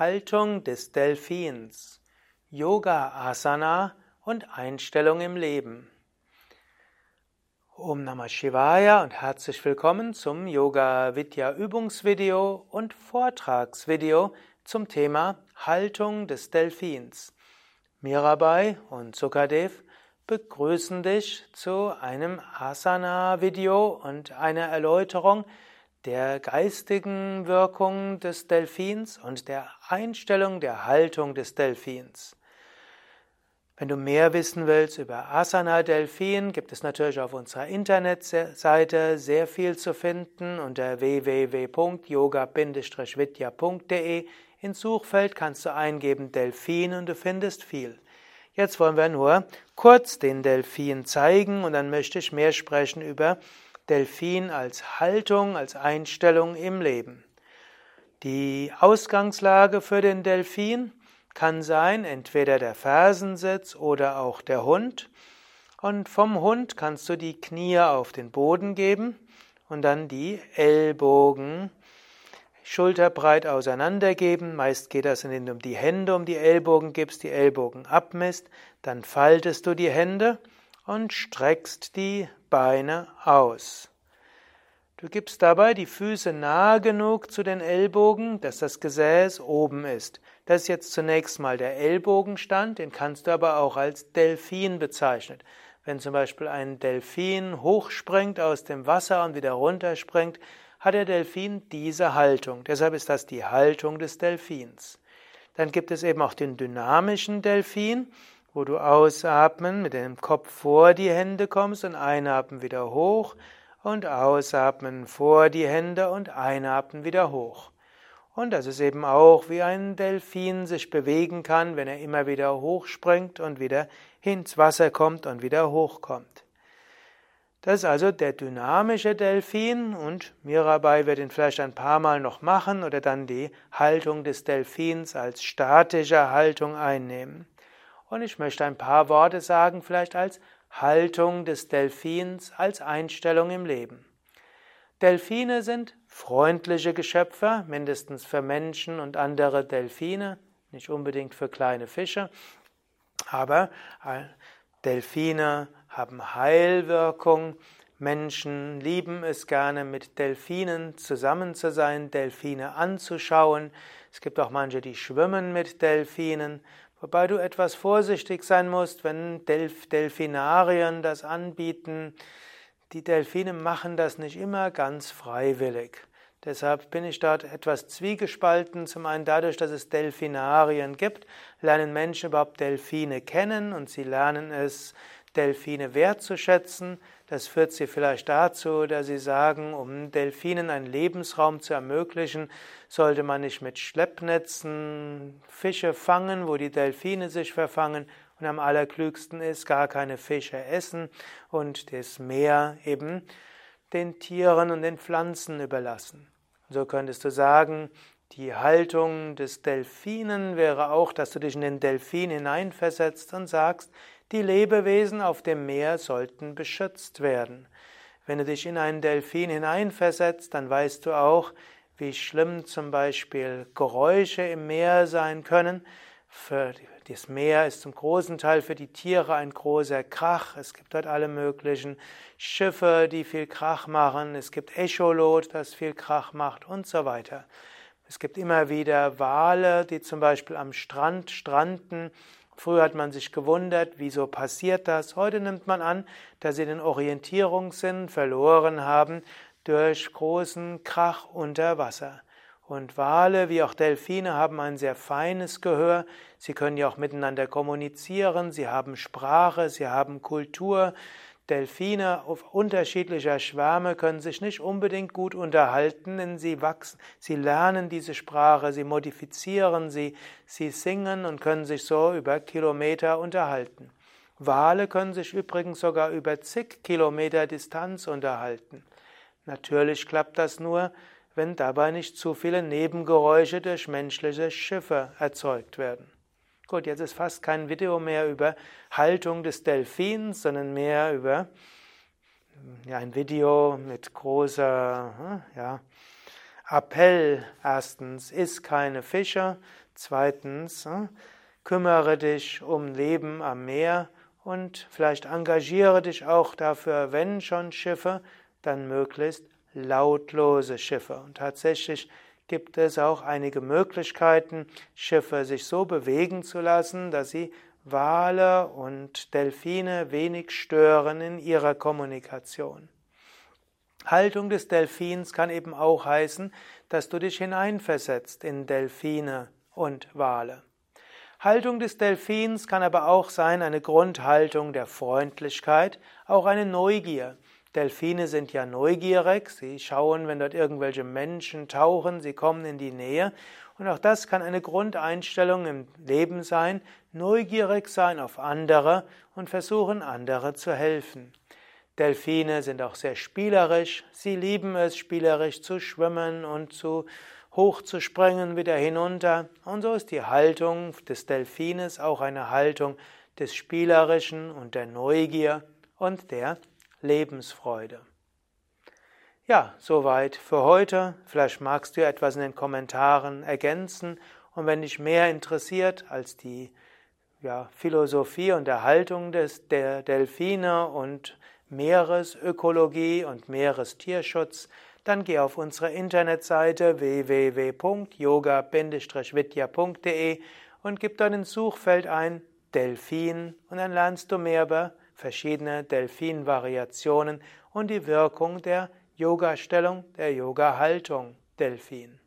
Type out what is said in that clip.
Haltung des Delfins, Yoga Asana und Einstellung im Leben. Om Namah Shivaya und herzlich willkommen zum Yoga Vidya Übungsvideo und Vortragsvideo zum Thema Haltung des Delfins. Mirabai und Sukadev begrüßen dich zu einem Asana-Video und einer Erläuterung der geistigen Wirkung des Delfins und der Einstellung der Haltung des Delfins. Wenn du mehr wissen willst über Asana Delfin, gibt es natürlich auf unserer Internetseite sehr viel zu finden unter www.yoga-vidya.de. Ins Suchfeld kannst du eingeben Delfin und du findest viel. Jetzt wollen wir nur kurz den Delfin zeigen und dann möchte ich mehr sprechen über Delfin als Haltung, als Einstellung im Leben. Die Ausgangslage für den Delfin kann sein entweder der Fersensitz oder auch der Hund. Und vom Hund kannst du die Knie auf den Boden geben und dann die Ellbogen schulterbreit auseinandergeben. Meist geht das, indem du die Hände um die Ellbogen gibst, die Ellbogen abmisst. Dann faltest du die Hände und streckst die Beine aus. Du gibst dabei die Füße nahe genug zu den Ellbogen, dass das Gesäß oben ist. Das ist jetzt zunächst mal der Ellbogenstand, den kannst du aber auch als Delfin bezeichnen. Wenn zum Beispiel ein Delfin hochspringt aus dem Wasser und wieder runterspringt, hat der Delfin diese Haltung. Deshalb ist das die Haltung des Delfins. Dann gibt es eben auch den dynamischen Delfin wo du ausatmen mit dem Kopf vor die Hände kommst und einatmen wieder hoch und ausatmen vor die Hände und einatmen wieder hoch. Und das ist eben auch wie ein Delfin sich bewegen kann, wenn er immer wieder hochspringt und wieder ins Wasser kommt und wieder hochkommt. Das ist also der dynamische Delfin und Mirabai wird ihn vielleicht ein paar Mal noch machen oder dann die Haltung des Delfins als statische Haltung einnehmen. Und ich möchte ein paar Worte sagen, vielleicht als Haltung des Delfins, als Einstellung im Leben. Delfine sind freundliche Geschöpfe, mindestens für Menschen und andere Delfine, nicht unbedingt für kleine Fische, aber äh, Delfine haben Heilwirkung. Menschen lieben es gerne, mit Delfinen zusammen zu sein, Delfine anzuschauen. Es gibt auch manche, die schwimmen mit Delfinen. Wobei du etwas vorsichtig sein musst, wenn Delf Delfinarien das anbieten. Die Delfine machen das nicht immer ganz freiwillig. Deshalb bin ich dort etwas zwiegespalten. Zum einen dadurch, dass es Delfinarien gibt, lernen Menschen überhaupt Delfine kennen und sie lernen es, Delfine wertzuschätzen. Das führt sie vielleicht dazu, dass sie sagen, um Delfinen einen Lebensraum zu ermöglichen, sollte man nicht mit Schleppnetzen Fische fangen, wo die Delfine sich verfangen. Und am allerklügsten ist, gar keine Fische essen und das Meer eben den Tieren und den Pflanzen überlassen. So könntest du sagen, die Haltung des Delfinen wäre auch, dass du dich in den Delfin hineinversetzt und sagst, die Lebewesen auf dem Meer sollten beschützt werden. Wenn du dich in einen Delfin hineinversetzt, dann weißt du auch, wie schlimm zum Beispiel Geräusche im Meer sein können. Für das Meer ist zum großen Teil für die Tiere ein großer Krach. Es gibt dort alle möglichen Schiffe, die viel Krach machen. Es gibt Echolot, das viel Krach macht und so weiter. Es gibt immer wieder Wale, die zum Beispiel am Strand stranden Früher hat man sich gewundert, wieso passiert das. Heute nimmt man an, dass sie den Orientierungssinn verloren haben durch großen Krach unter Wasser. Und Wale wie auch Delfine haben ein sehr feines Gehör. Sie können ja auch miteinander kommunizieren. Sie haben Sprache, sie haben Kultur. Delfine unterschiedlicher Schwärme können sich nicht unbedingt gut unterhalten, denn sie wachsen, sie lernen diese Sprache, sie modifizieren sie, sie singen und können sich so über Kilometer unterhalten. Wale können sich übrigens sogar über zig Kilometer Distanz unterhalten. Natürlich klappt das nur, wenn dabei nicht zu viele Nebengeräusche durch menschliche Schiffe erzeugt werden. Gut, jetzt ist fast kein Video mehr über Haltung des Delfins, sondern mehr über ja, ein Video mit großer hm, ja, Appell. Erstens, iss keine Fische. Zweitens, hm, kümmere dich um Leben am Meer und vielleicht engagiere dich auch dafür, wenn schon Schiffe, dann möglichst lautlose Schiffe. Und tatsächlich gibt es auch einige Möglichkeiten, Schiffe sich so bewegen zu lassen, dass sie Wale und Delfine wenig stören in ihrer Kommunikation. Haltung des Delfins kann eben auch heißen, dass du dich hineinversetzt in Delfine und Wale. Haltung des Delfins kann aber auch sein eine Grundhaltung der Freundlichkeit, auch eine Neugier. Delfine sind ja neugierig, sie schauen, wenn dort irgendwelche Menschen tauchen, sie kommen in die Nähe. Und auch das kann eine Grundeinstellung im Leben sein, neugierig sein auf andere und versuchen, andere zu helfen. Delfine sind auch sehr spielerisch, sie lieben es, spielerisch zu schwimmen und zu hoch zu springen, wieder hinunter. Und so ist die Haltung des Delfines auch eine Haltung des Spielerischen und der Neugier und der Lebensfreude. Ja, soweit für heute. Vielleicht magst du etwas in den Kommentaren ergänzen. Und wenn dich mehr interessiert als die ja, Philosophie und Erhaltung des, der Delfine und Meeresökologie und Meerestierschutz, dann geh auf unsere Internetseite www.yoga-vidya.de und gib dort ins Suchfeld ein Delfin und dann lernst du mehr über verschiedene Delfin-Variationen und die Wirkung der Yoga-Stellung, der Yoga-Haltung Delfin.